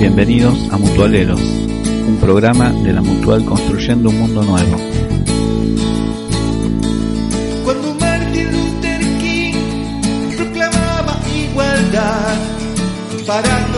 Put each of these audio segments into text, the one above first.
Bienvenidos a Mutualeros, un programa de la Mutual Construyendo un Mundo Nuevo. Cuando Martin Luther King proclamaba igualdad, parando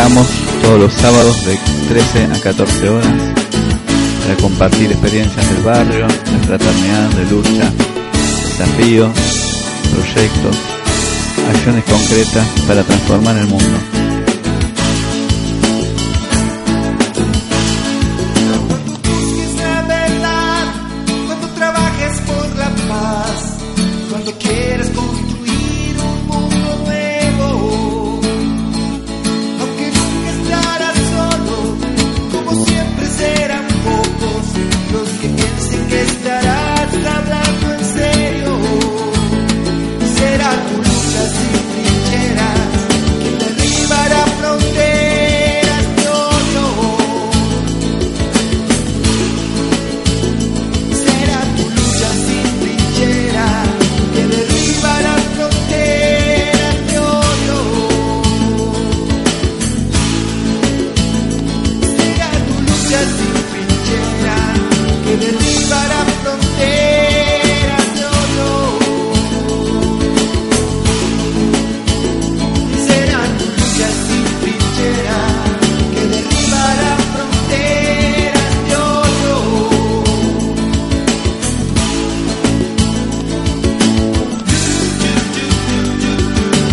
esperamos todos los sábados de 13 a 14 horas para compartir experiencias del barrio, de fraternidad, de lucha, desafíos, proyectos, acciones concretas para transformar el mundo.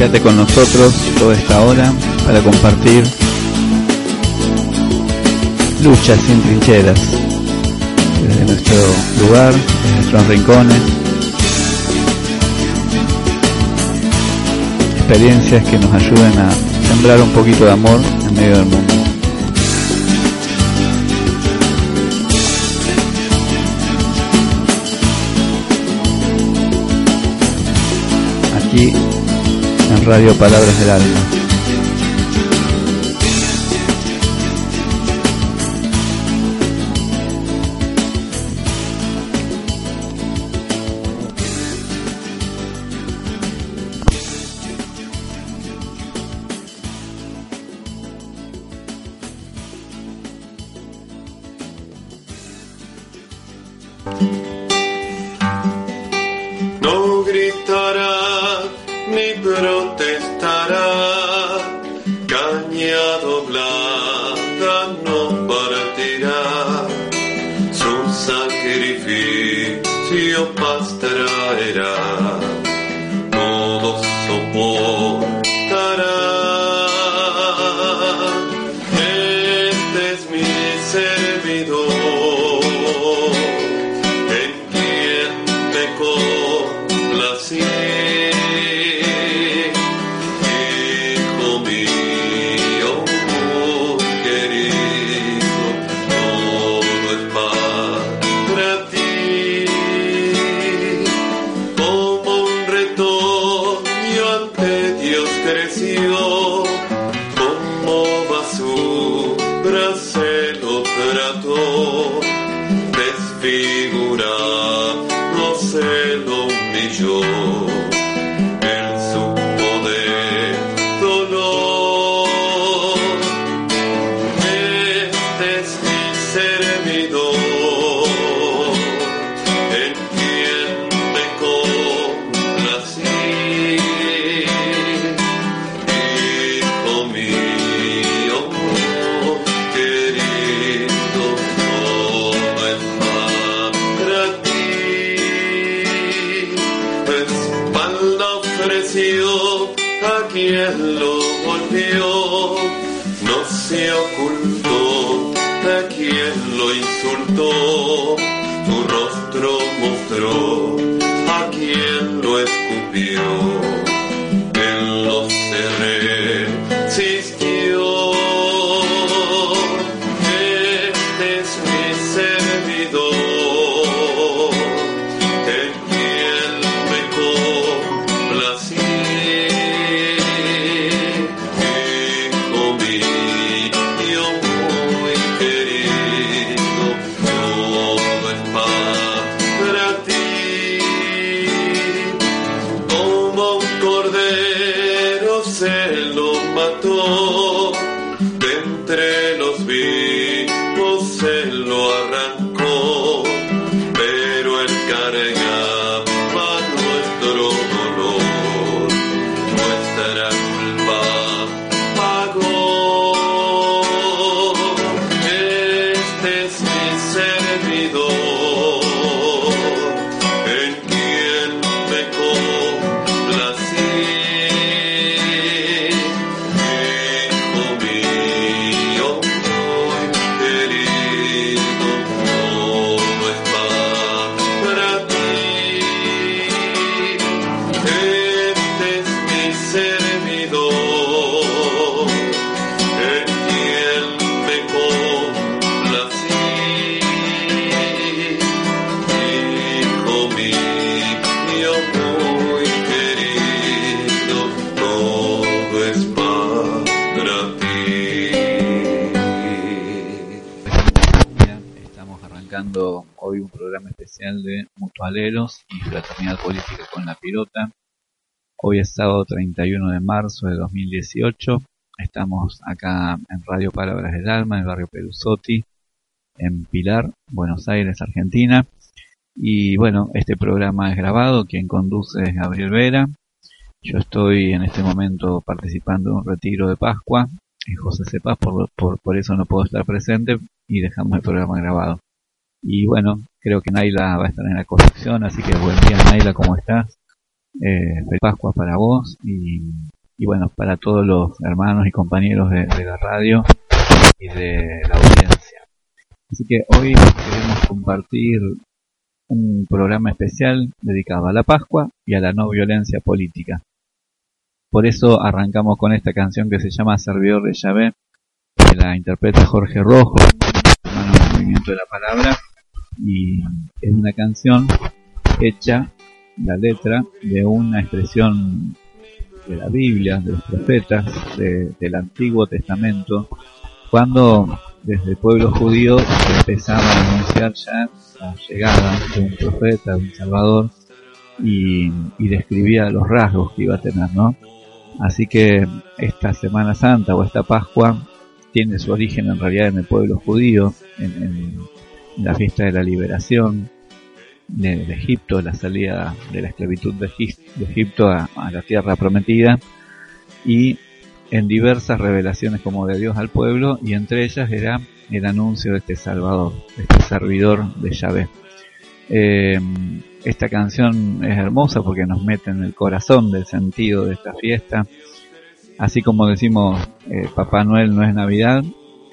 Quédate con nosotros toda esta hora para compartir luchas sin trincheras desde nuestro lugar, desde nuestros rincones, experiencias que nos ayuden a sembrar un poquito de amor en medio del mundo. Aquí Radio Palabras del Alma. tu rostro mostró. Hoy es sábado 31 de marzo de 2018. Estamos acá en Radio Palabras del Alma, en el barrio Perusotti, en Pilar, Buenos Aires, Argentina. Y bueno, este programa es grabado. Quien conduce es Gabriel Vera. Yo estoy en este momento participando en un retiro de Pascua en José Cepaz, por, por, por eso no puedo estar presente y dejamos el programa grabado. Y bueno, creo que Naila va a estar en la conducción, así que buen día Naila, ¿cómo estás? Eh, feliz Pascua para vos y, y, bueno, para todos los hermanos y compañeros de, de la radio y de la audiencia. Así que hoy queremos compartir un programa especial dedicado a la Pascua y a la no violencia política. Por eso arrancamos con esta canción que se llama Servidor de Yahvé, que la interpreta Jorge Rojo, hermano del movimiento de la palabra, y es una canción hecha, la letra, de una expresión de la Biblia, de los profetas, de, del Antiguo Testamento, cuando desde el pueblo judío empezaba a anunciar ya la llegada de un profeta, de un salvador, y, y describía los rasgos que iba a tener, ¿no? Así que esta Semana Santa o esta Pascua tiene su origen en realidad en el pueblo judío, en, en la fiesta de la liberación de, de, Egipto, la salida de la esclavitud de, de Egipto a, la tierra prometida y en diversas revelaciones como de Dios al pueblo y entre ellas era el anuncio de este Salvador, de este servidor de Yahvé. Eh, esta canción es hermosa porque nos mete en el corazón del sentido de esta fiesta. Así como decimos, eh, Papá Noel no es Navidad,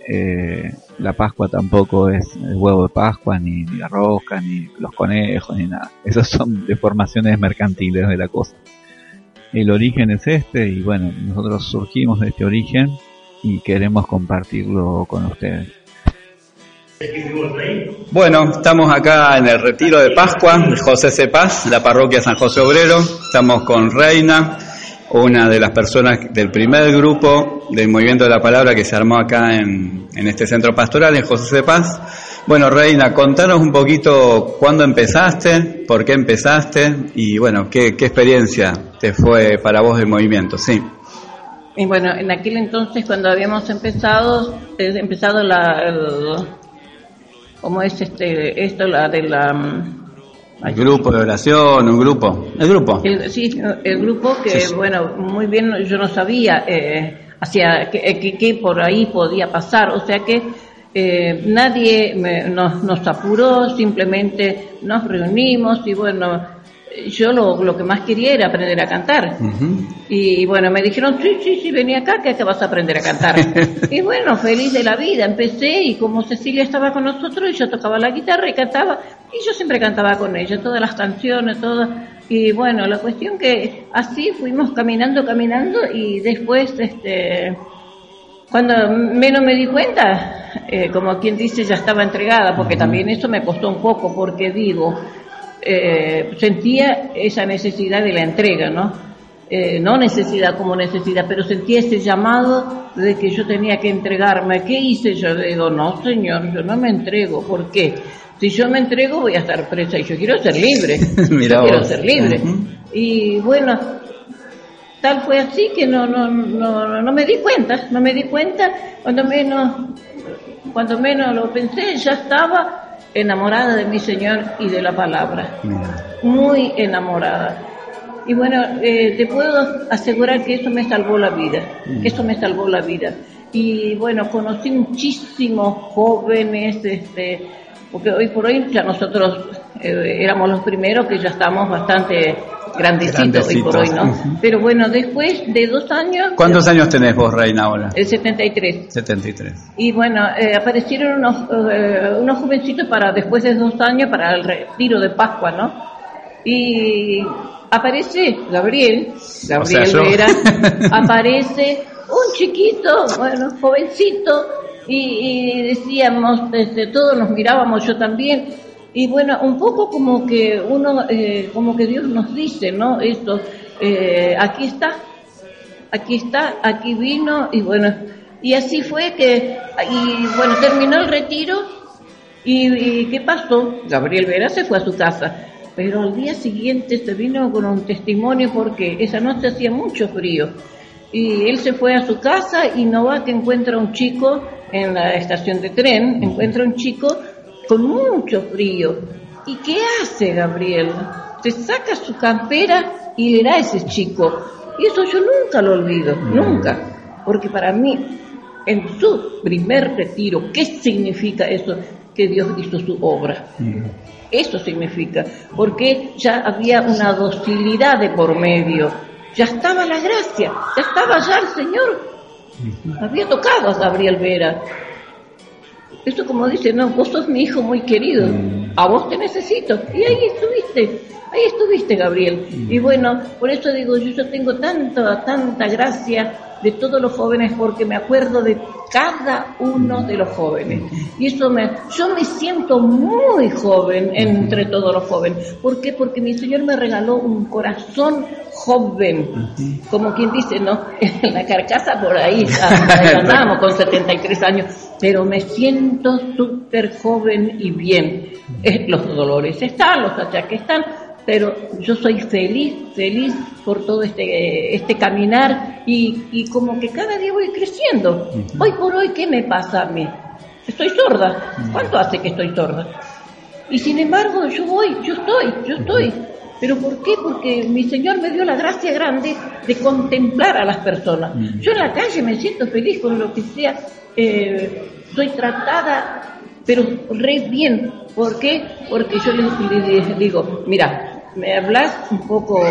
eh, la Pascua tampoco es el huevo de Pascua, ni, la rosca, ni los conejos, ni nada. Esas son deformaciones mercantiles de la cosa. El origen es este y bueno, nosotros surgimos de este origen y queremos compartirlo con ustedes. Bueno, estamos acá en el retiro de Pascua José Cepaz, la parroquia San José Obrero. Estamos con Reina, una de las personas del primer grupo del Movimiento de la Palabra que se armó acá en, en este centro pastoral, en José Cepaz. Bueno, Reina, contanos un poquito cuándo empezaste, por qué empezaste y bueno, qué, experiencia te fue para vos el movimiento, sí. Y bueno, en aquel entonces cuando habíamos empezado, eh, empezado la, el, ¿cómo es este, esto, la de la... El grupo de oración, un grupo. El grupo. El, sí, el grupo que, sí, sí. bueno, muy bien, yo no sabía eh, hacia qué, qué por ahí podía pasar, o sea que eh, nadie me, nos, nos, apuró, simplemente nos reunimos y bueno, yo lo, lo, que más quería era aprender a cantar. Uh -huh. Y bueno, me dijeron, sí, sí, sí, vení acá que te vas a aprender a cantar. y bueno, feliz de la vida, empecé y como Cecilia estaba con nosotros, y yo tocaba la guitarra y cantaba, y yo siempre cantaba con ella, todas las canciones, todas. Y bueno, la cuestión que así fuimos caminando, caminando y después, este cuando menos me di cuenta, eh, como quien dice, ya estaba entregada, porque también eso me costó un poco, porque digo, eh, sentía esa necesidad de la entrega, ¿no? Eh, no necesidad como necesidad, pero sentía ese llamado de que yo tenía que entregarme. ¿Qué hice? Yo digo, no, señor, yo no me entrego. ¿Por qué? Si yo me entrego voy a estar presa y yo quiero ser libre. Mira yo quiero ser libre. Uh -huh. Y bueno, tal fue así que no, no, no, no me di cuenta, no me di cuenta, cuando menos, cuando menos lo pensé, ya estaba enamorada de mi Señor y de la palabra, muy enamorada. Y bueno, eh, te puedo asegurar que eso me salvó la vida, eso me salvó la vida. Y bueno, conocí muchísimos jóvenes, este, porque hoy por hoy ya nosotros eh, éramos los primeros que ya estamos bastante grandecitos hoy por hoy, ¿no? Uh -huh. Pero bueno, después de dos años... ¿Cuántos años tenés vos, Reina, ahora? El 73. 73. Y bueno, eh, aparecieron unos, eh, unos jovencitos para después de dos años para el retiro de Pascua, ¿no? Y aparece Gabriel, Gabriel o sea, Vera, aparece un chiquito, bueno, jovencito, y, y decíamos, desde todos nos mirábamos, yo también, y bueno, un poco como que uno, eh, como que Dios nos dice, ¿no? Esto, eh, aquí está, aquí está, aquí vino, y bueno, y así fue que, y bueno, terminó el retiro, y, ¿qué pasó? Gabriel Vera se fue a su casa, pero al día siguiente se vino con un testimonio porque esa noche hacía mucho frío, y él se fue a su casa y no que encuentra un chico en la estación de tren, encuentra un chico con mucho frío. ¿Y qué hace Gabriel? Se saca su campera y le da a ese chico. Y eso yo nunca lo olvido, nunca. Porque para mí en su primer retiro. ¿Qué significa eso? Que Dios hizo su obra. Eso significa, porque ya había una docilidad de por medio, ya estaba la gracia, ya estaba ya el Señor. Había tocado a Gabriel Vera. Esto como dice, no, vos sos mi hijo muy querido, a vos te necesito. Y ahí estuviste, ahí estuviste, Gabriel. Y bueno, por eso digo, yo, yo tengo tanta, tanta gracia de todos los jóvenes porque me acuerdo de cada uno de los jóvenes. Y eso me, yo me siento muy joven entre todos los jóvenes. ¿Por qué? Porque mi Señor me regaló un corazón joven, como quien dice, ¿no? En la carcasa por ahí, ahí andamos con 73 años, pero me siento súper joven y bien. Eh, los dolores están, los achaques están, pero yo soy feliz, feliz por todo este, este caminar y, y como que cada día voy creciendo. Hoy por hoy, ¿qué me pasa a mí? Estoy sorda. ¿Cuánto hace que estoy sorda? Y sin embargo, yo voy, yo estoy, yo estoy. ¿Pero por qué? Porque mi Señor me dio la gracia grande de contemplar a las personas. Yo en la calle me siento feliz con lo que sea. Eh, soy tratada, pero re bien. ¿Por qué? Porque yo les, les digo, mira, hablas un poco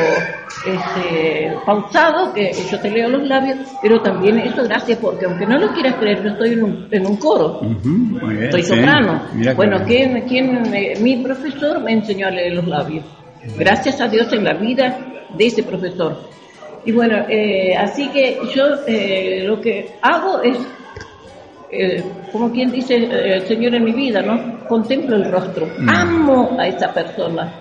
este, pausado, que yo te leo los labios, pero también eso gracias porque aunque no lo quieras creer, yo estoy en un, en un coro, muy bien, soy sí. soprano. Bueno, ¿quién, quién me- mi profesor me enseñó a leer los labios. Gracias a Dios en la vida de ese profesor. Y bueno, eh, así que yo eh, lo que hago es eh, como quien dice eh, el Señor en mi vida, ¿no? Contemplo el rostro, amo a esa persona,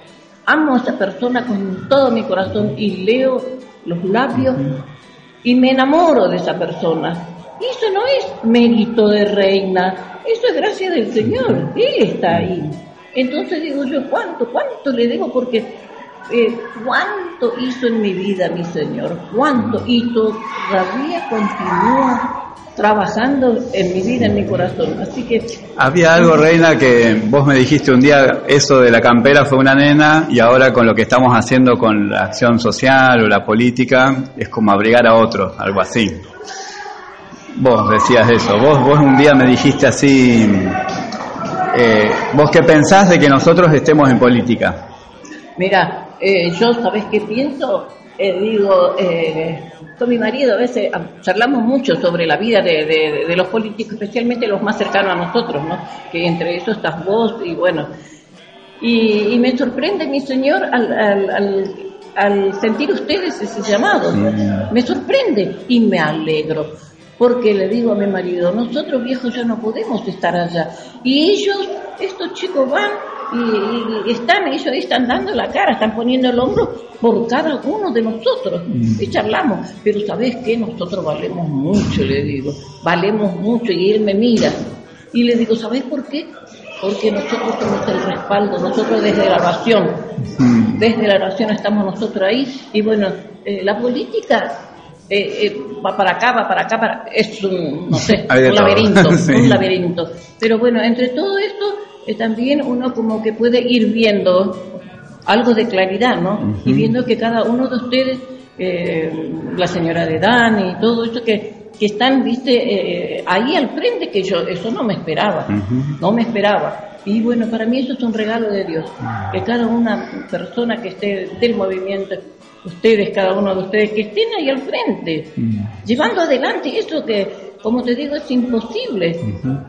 amo a esa persona con todo mi corazón y leo los labios y me enamoro de esa persona. Eso no es mérito de reina, eso es gracia del Señor, Él está ahí. Entonces digo yo, ¿cuánto, cuánto le debo? Porque eh, cuánto hizo en mi vida mi Señor, cuánto, y todavía continúa trabajando en mi vida, en mi corazón. Así que Había algo, Reina, que vos me dijiste un día, eso de la campera fue una nena y ahora con lo que estamos haciendo con la acción social o la política es como abrigar a otros, algo así. Vos decías eso, vos, vos un día me dijiste así, eh, vos qué pensás de que nosotros estemos en política. Mira, eh, yo, ¿sabes qué pienso? Eh, digo, eh, con mi marido a veces charlamos mucho sobre la vida de, de- de los políticos, especialmente los más cercanos a nosotros, ¿no? Que entre eso estás vos y bueno. Y, y me sorprende, mi señor, al, al, al, al sentir ustedes ese llamado. Me sorprende y me alegro. Porque le digo a mi marido, nosotros viejos ya no podemos estar allá. Y ellos, estos chicos van y, y- están, ellos ahí están dando la cara, están poniendo el hombro por cada uno de nosotros. Y charlamos. Pero ¿sabes qué? Nosotros valemos mucho, le digo. Valemos mucho. Y él me mira. Y le digo, ¿sabes por qué? Porque nosotros somos el respaldo, nosotros desde la oración, desde la oración estamos nosotros ahí. Y bueno, eh, la política eh, eh, va para acá, va para acá, para... es un, no sé, un laberinto, Sí. un laberinto. Pero bueno, entre todo esto, eh, también uno como que puede ir viendo algo de claridad, ¿no? Y viendo que cada uno de ustedes, eh, la señora de Dani y todo esto que, que están, viste, eh, ahí al frente, que yo eso no me esperaba, no me esperaba. Y bueno, para mí eso es un regalo de Dios, que cada una persona que esté del movimiento, ustedes, cada uno de ustedes, que estén ahí al frente, llevando adelante eso que, como te digo, es imposible,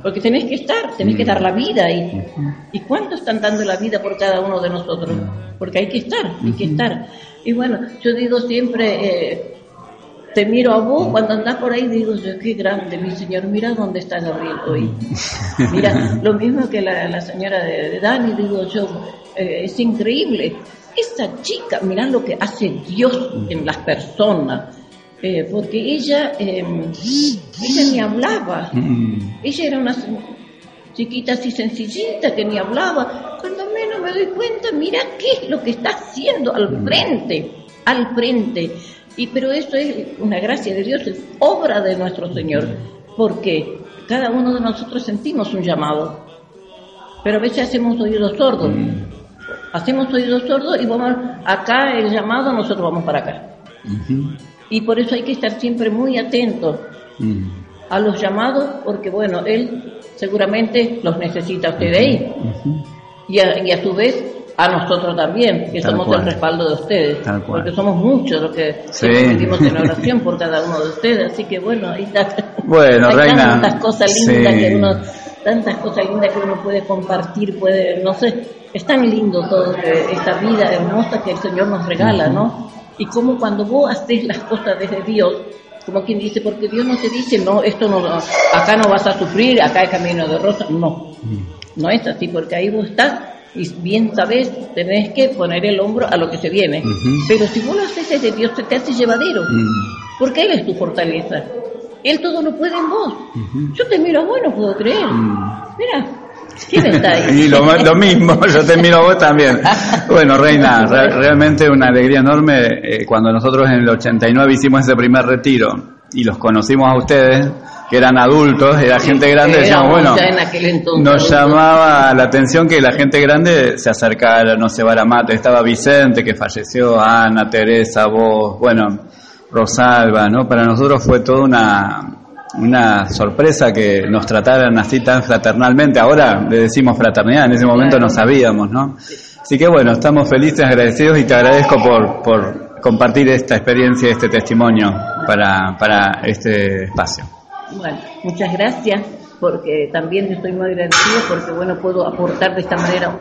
porque tenés que estar, tenés que dar la vida ahí. ¿Y cuánto están dando la vida por cada uno de nosotros? Porque hay que estar, hay que estar. Y bueno, yo digo siempre, eh, te miro a vos cuando andás por ahí, digo yo, qué grande, mi señor, mira dónde está Gabriel hoy. Mira, lo mismo que la, la señora de, de Dani, digo yo, eh, es increíble. Esa chica, mirá lo que hace Dios en las personas. Eh, porque ella, eh, ella ni hablaba. Ella era una chiquita así sencillita que ni hablaba. Cuando menos me doy cuenta, mira qué es lo que está haciendo al frente, al frente. Y pero eso es una gracia de Dios, es obra de nuestro Señor, porque cada uno de nosotros sentimos un llamado, pero a veces hacemos oídos sordos. Hacemos oídos sordos y vamos acá el llamado, nosotros vamos para acá. Y por eso hay que estar siempre muy atentos a los llamados, porque bueno, él seguramente los necesita a ustedes ahí. y, a, y a su vez a nosotros también, que Tal somos cual. el respaldo de ustedes, porque somos muchos los que Sí. vivimos en oración por cada uno de ustedes, así que bueno, ahí está. Bueno, Hay Reina, tantas cosas lindas sí. que uno, tantas cosas lindas que uno puede compartir, puede, no sé, es tan lindo todo eh, esta vida hermosa que el Señor nos regala, ¿no? Y como cuando vos haces las cosas desde Dios, como quien dice, porque Dios no te dice, no, esto no, acá no vas a sufrir, acá hay camino de rosa, no, no es así, porque ahí vos estás y bien sabes, tenés que poner el hombro a lo que se viene. Ujú. Pero si vos lo haces desde Dios, se te hace llevadero. Mm. Porque Él es tu fortaleza. Él todo lo puede en vos. Yo te miro a vos, no puedo creer. Mira, ¿quién está ahí? Y lo, lo mismo, yo te miro a vos también. Bueno, Reina, re- realmente una alegría enorme eh, cuando nosotros en el 89 hicimos ese primer retiro y los conocimos a ustedes, que eran adultos, era gente grande, decíamos, bueno, entonces nos llamaba la atención que la gente grande se acercara, no se a mate, estaba Vicente que falleció, Ana, Teresa, vos, bueno, Rosalba, ¿no? Para nosotros fue toda una, una sorpresa que nos trataran así tan fraternalmente. Ahora le decimos fraternidad, en ese momento no sabíamos, ¿no? Así que bueno, estamos felices, agradecidos y te agradezco por, por compartir esta experiencia, este testimonio para, para este espacio. Bueno, muchas gracias, porque también estoy muy agradecida porque, bueno, puedo aportar de esta manera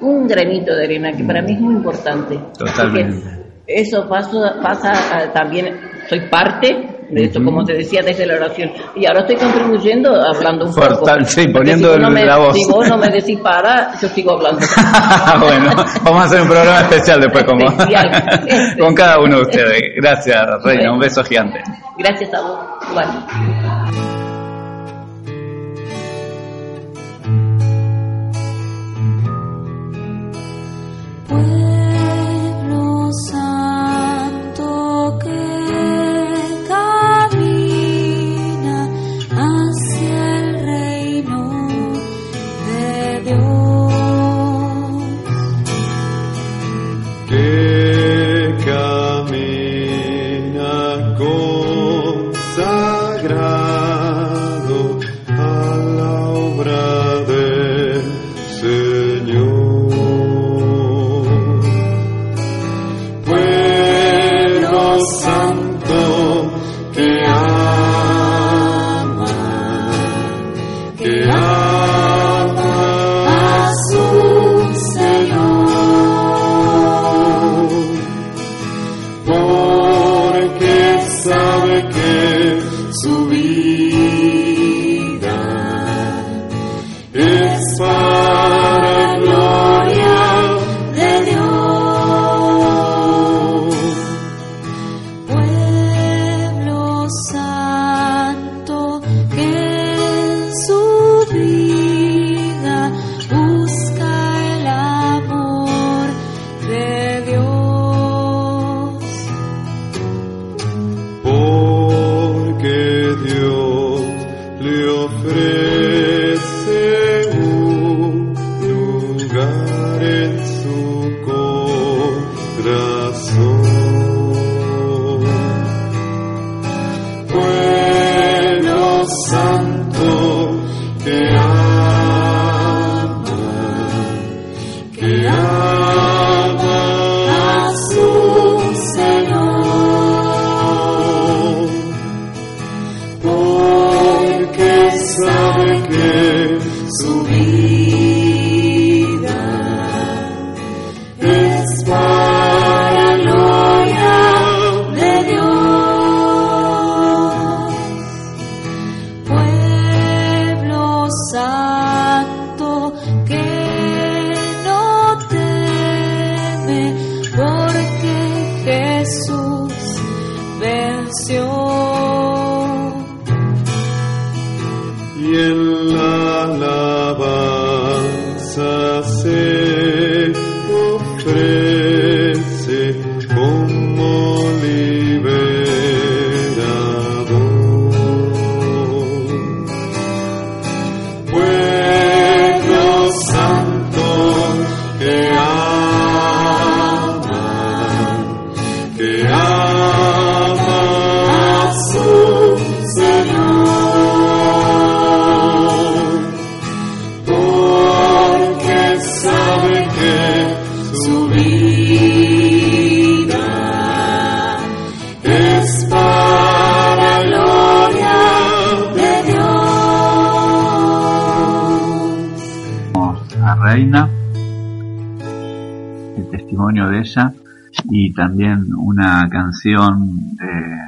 un granito de arena, que para mí es muy importante. Totalmente. Porque Eso pasa, pasa ah, también, soy parte de esto, como te decía, desde la oración. Y ahora estoy contribuyendo hablando un Por poco. sí, poniendo si vos no me- la voz. Si vos no me decís para, yo sigo hablando. bueno, vamos a hacer un programa especial después como Especial. con cada uno de ustedes. Gracias, Reina, un beso gigante. Gracias a vos. Igual. El testimonio de ella y también una canción de,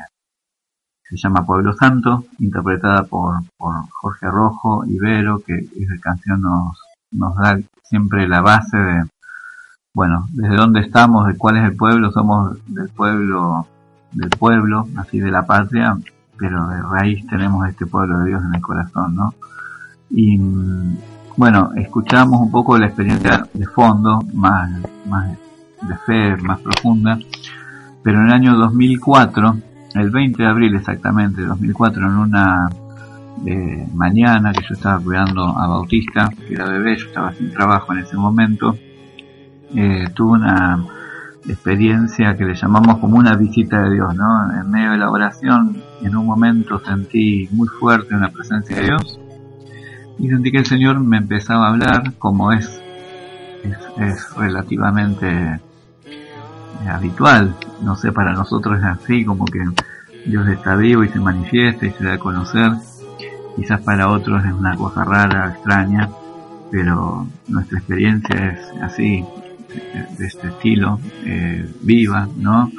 se llama Pueblo Santo, interpretada por, por Jorge Rojo Ibero, que esa canción nos, nos da siempre la base de, bueno, desde dónde estamos, de cuál es el pueblo, somos del pueblo, del pueblo, así de la patria, pero de raíz tenemos este pueblo de Dios en el corazón, ¿no? Y bueno, escuchamos un poco la experiencia de fondo, más, más de fe, más profunda, pero en el año 2004, el 20 de abril exactamente, 2004, en una eh, mañana que yo estaba cuidando a Bautista, que era bebé, yo estaba sin trabajo en ese momento, eh, tuve una experiencia que le llamamos como una visita de Dios, ¿no? En medio de la oración, en un momento sentí muy fuerte una presencia de Dios y sentí que el Señor me empezaba a hablar como es, es, es relativamente eh, habitual, no sé, para nosotros es así, como que Dios está vivo y se manifiesta y se da a conocer, quizás para otros es una cosa rara, extraña, pero nuestra experiencia es así, de este estilo, eh, viva, ¿no?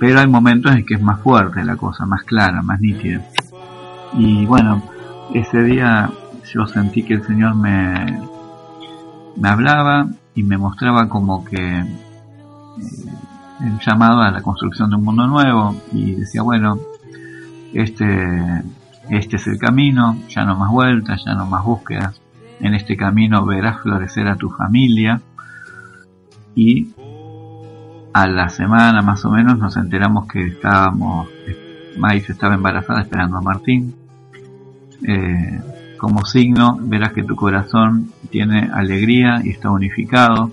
Pero hay momentos en que es más fuerte la cosa, más clara, más nítida. Y bueno, ese día yo sentí que el Señor me, me hablaba y me mostraba como que eh, el llamado a la construcción de un mundo nuevo y decía, bueno, este, este es el camino, ya no más vueltas, ya no más búsquedas. En este camino verás florecer a tu familia y a la semana más o menos nos enteramos que estábamos, Maíz estaba embarazada esperando a Martín. Eh, como signo verás que tu corazón tiene alegría y está unificado,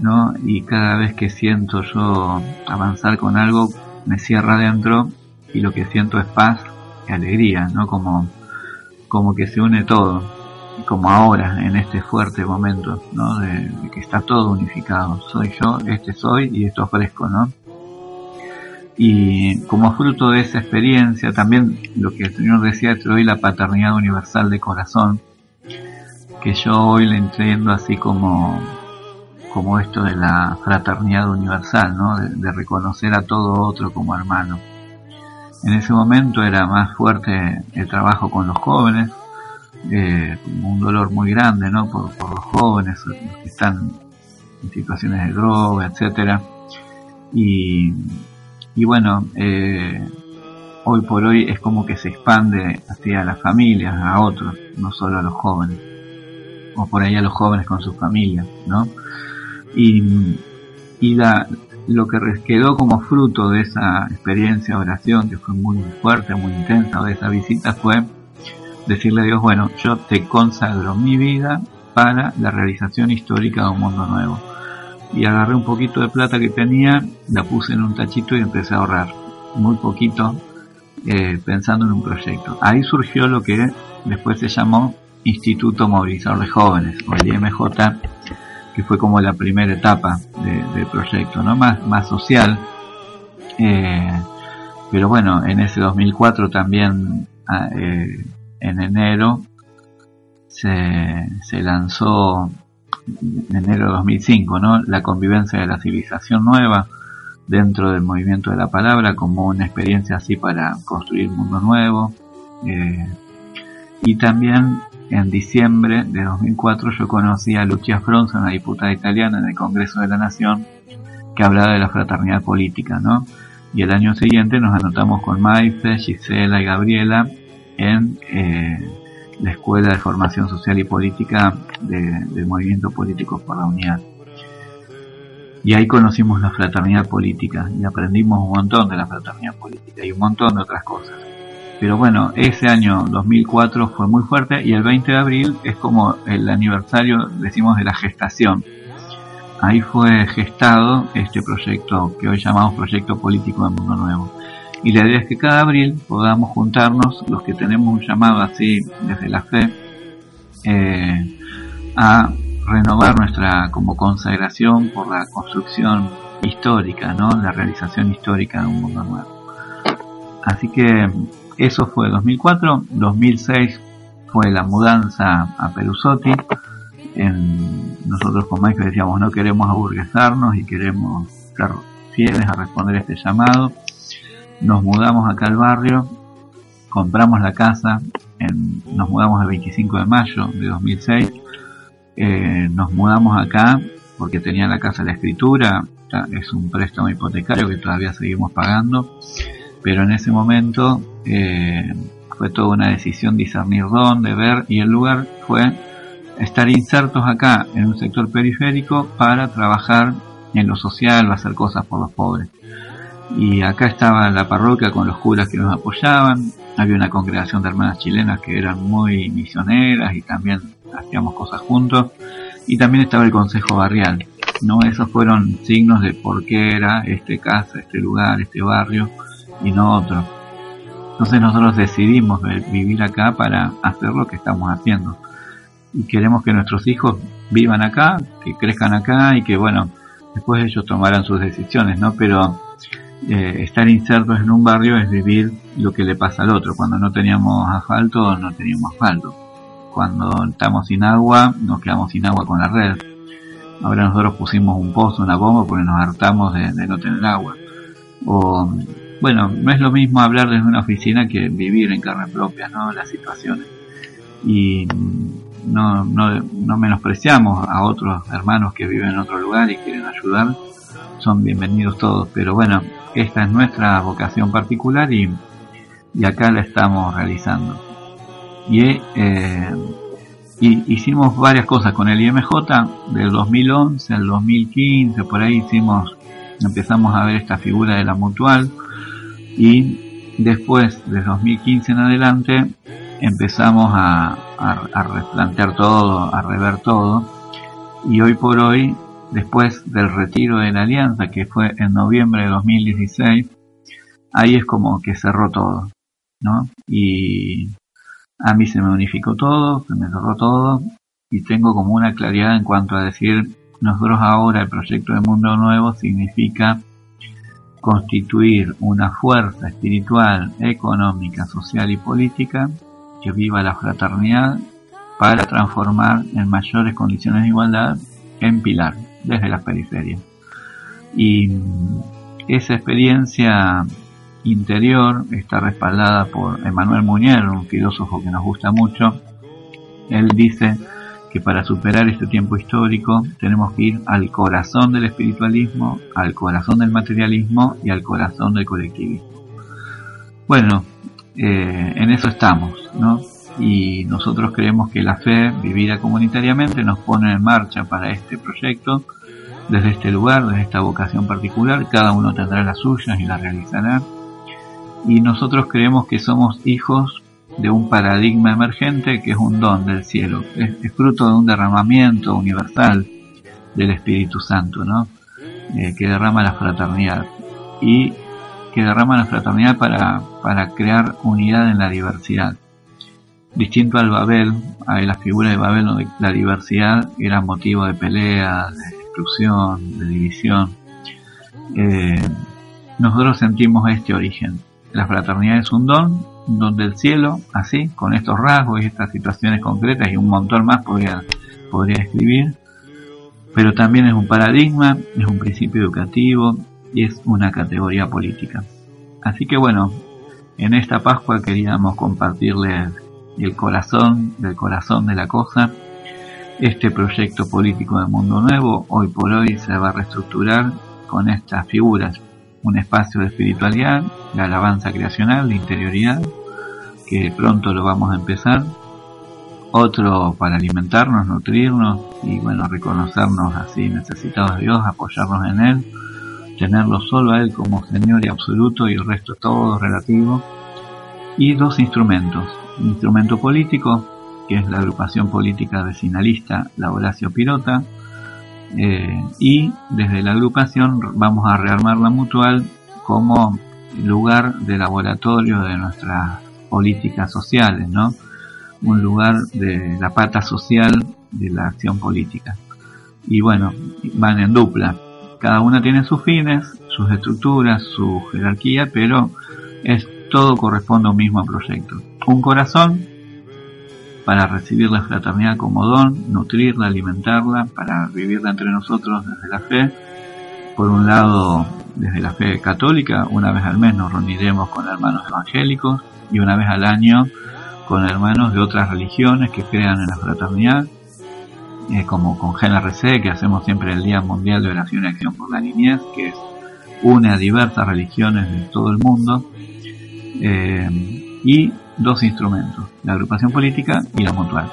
¿no? Y cada vez que siento yo avanzar con algo, me cierra adentro y lo que siento es paz y alegría, ¿no? Como, como que se une todo, como ahora, en este fuerte momento, ¿no? De, de que está todo unificado. Soy yo, este soy y esto ofrezco, ¿no? Y como fruto de esa experiencia, también lo que el Señor decía, te doy la paternidad universal de corazón, que yo hoy le entiendo así como, como esto de la fraternidad universal, ¿no? de, reconocer a todo otro como hermano. En ese momento era más fuerte el trabajo con los jóvenes, eh, un dolor muy grande, ¿no? Por, por los jóvenes los que están en situaciones de droga, etcétera. Y, y bueno, eh, hoy por hoy es como que se expande hacia las familias, a otros, no solo a los jóvenes, o por ahí a los jóvenes con sus familias, ¿no? Y, y la, lo que quedó como fruto de esa experiencia de oración, que fue muy fuerte, muy intensa, de esa visita, fue decirle a Dios, bueno, yo te consagro mi vida para la realización histórica de un mundo nuevo. Y agarré un poquito de plata que tenía, la puse en un tachito y empecé a ahorrar. Muy poquito, eh, pensando en un proyecto. Ahí surgió lo que después se llamó Instituto Movilizador de Jóvenes, o IMJ, que fue como la primera etapa de, del proyecto, ¿no? Más, más social. Eh, pero bueno, en ese 2004 también, eh, en enero, se, se lanzó, en enero de 2005, ¿no? La convivencia de la civilización nueva dentro del movimiento de la palabra como una experiencia así para construir un mundo nuevo. Eh, y también en diciembre de 2004 yo conocí a Lucia Fronza, una diputada italiana en el Congreso de la Nación, que hablaba de la fraternidad política, ¿no? Y el año siguiente nos anotamos con Maife, Gisela y Gabriela en eh, la Escuela de Formación Social y Política de, del Movimiento Político por la Unidad. Y ahí conocimos la fraternidad política y aprendimos un montón de la fraternidad política y un montón de otras cosas. Pero bueno, ese año 2004 fue muy fuerte y el 20 de abril es como el aniversario, decimos, de la gestación. Ahí fue gestado este proyecto que hoy llamamos Proyecto Político del Mundo Nuevo. Y la idea es que cada abril podamos juntarnos, los que tenemos un llamado así desde la fe, eh, a renovar nuestra como consagración por la construcción histórica, ¿no? La realización histórica de un mundo nuevo. Así que eso fue 2004, 2006 fue la mudanza a Perusotti en- nosotros con Michael decíamos no queremos aburguesarnos y queremos ser fieles a responder este llamado. Nos mudamos acá al barrio, compramos la casa, en- nos mudamos el 25 de mayo de 2006, eh, nos mudamos acá porque tenía la casa de la escritura, es un préstamo hipotecario que todavía seguimos pagando, pero en ese momento eh, fue toda una decisión discernir dónde, ver y el lugar fue estar insertos acá en un sector periférico para trabajar en lo social, hacer cosas por los pobres. Y acá estaba la parroquia con los curas que nos apoyaban, había una congregación de hermanas chilenas que eran muy misioneras y también hacíamos cosas juntos, y también estaba el consejo barrial. ¿no? Esos fueron signos de por qué era este casa, este lugar, este barrio y no otro. Entonces nosotros decidimos vivir acá para hacer lo que estamos haciendo. Y queremos que nuestros hijos vivan acá, que crezcan acá y que, bueno, después ellos tomarán sus decisiones, ¿no? Pero eh, estar insertos en un barrio es vivir lo que le pasa al otro. Cuando no teníamos asfalto, no teníamos asfalto. Cuando estamos sin agua, nos quedamos sin agua con la red. Ahora nosotros pusimos un pozo, una bomba, porque nos hartamos de, de no tener agua. O, bueno, no es lo mismo hablar desde una oficina que vivir en carne propia, ¿no? Las situaciones. Y no, no, no menospreciamos a otros hermanos que viven en otro lugar y quieren ayudar. Son bienvenidos todos, pero bueno, esta es nuestra vocación particular y, y acá la estamos realizando. Y, eh, y hicimos varias cosas con el IMJ del 2011 al 2015, por ahí hicimos, empezamos a ver esta figura de la mutual y después de 2015 en adelante empezamos a, a, a replantear todo, a rever todo y hoy por hoy, después del retiro de la alianza que fue en noviembre de 2016, ahí es como que cerró todo, ¿no? Y a mí se me unificó todo, se me cerró todo y tengo como una claridad en cuanto a decir, nosotros ahora el proyecto de Mundo Nuevo significa constituir una fuerza espiritual, económica, social y política que viva la fraternidad para transformar en mayores condiciones de igualdad en pilar desde las periferias. Y esa experiencia interior está respaldada por Emanuel Muñer, un filósofo que nos gusta mucho. Él dice que para superar este tiempo histórico tenemos que ir al corazón del espiritualismo, al corazón del materialismo y al corazón del colectivismo. Bueno, eh, en eso estamos, ¿no? Y nosotros creemos que la fe vivida comunitariamente nos pone en marcha para este proyecto desde este lugar, desde esta vocación particular. Cada uno tendrá las suyas y las realizará. Y nosotros creemos que somos hijos de un paradigma emergente que es un don del cielo, es, fruto de un derramamiento universal del Espíritu Santo, ¿no? Eh, que derrama la fraternidad y que derrama la fraternidad para, para crear unidad en la diversidad. Distinto al Babel, a la figura de Babel donde la diversidad era motivo de pelea, de exclusión, de división. Eh, nosotros sentimos este origen. La fraternidad es un don, un don del cielo, así, con estos rasgos y estas situaciones concretas y un montón más podría, podría escribir. Pero también es un paradigma, es un principio educativo y es una categoría política. Así que bueno, en esta Pascua queríamos compartirles el corazón del corazón de la cosa. Este proyecto político de Mundo Nuevo hoy por hoy se va a reestructurar con estas figuras. Un espacio de espiritualidad, de alabanza creacional, de interioridad, que pronto lo vamos a empezar. Otro para alimentarnos, nutrirnos y bueno, reconocernos así necesitados de Dios, apoyarnos en Él, tenerlo solo a Él como Señor y absoluto y el resto todo relativo. Y dos instrumentos, instrumento político, que es la agrupación política vecinalista La Horacio Pirota, eh, y desde la agrupación vamos a rearmar la mutual como lugar de laboratorio de nuestras políticas sociales, ¿no? Un lugar de la pata social de la acción política. Y bueno, van en dupla. Cada una tiene sus fines, sus estructuras, su jerarquía, pero es todo corresponde a un mismo proyecto. Un corazón para recibir la fraternidad como don, nutrirla, alimentarla, para vivirla entre nosotros desde la fe. Por un lado, desde la fe católica, una vez al mes nos reuniremos con hermanos evangélicos y una vez al año con hermanos de otras religiones que crean en la fraternidad, como con GNRC, que hacemos siempre el Día Mundial de Oración y Acción por la Niñez, que es une a diversas religiones de todo el mundo, eh, y dos instrumentos, la agrupación política y la mutual.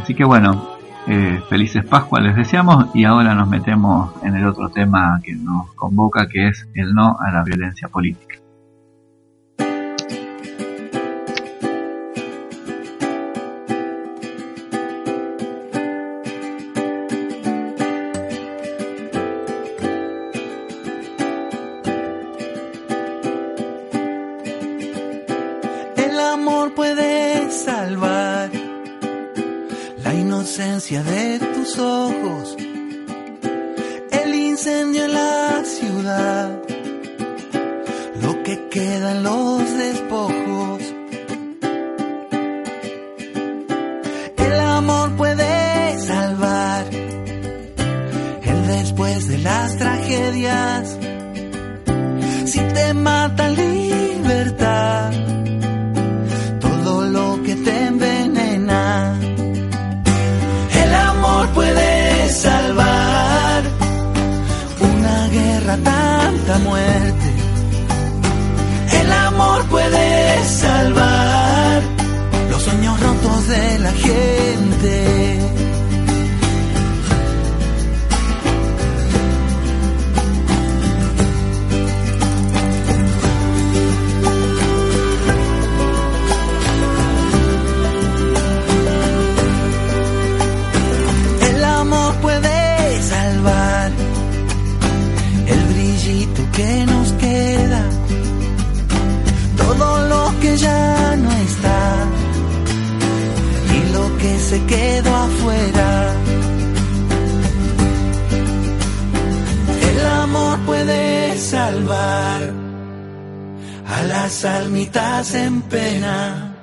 Así que bueno, eh, felices Pascuas les deseamos y ahora nos metemos en el otro tema que nos convoca, que es el no a la violencia política. Tanta muerte. El amor puede salvar los sueños rotos de la gente. Quedó afuera. El amor puede salvar a las almitas en pena.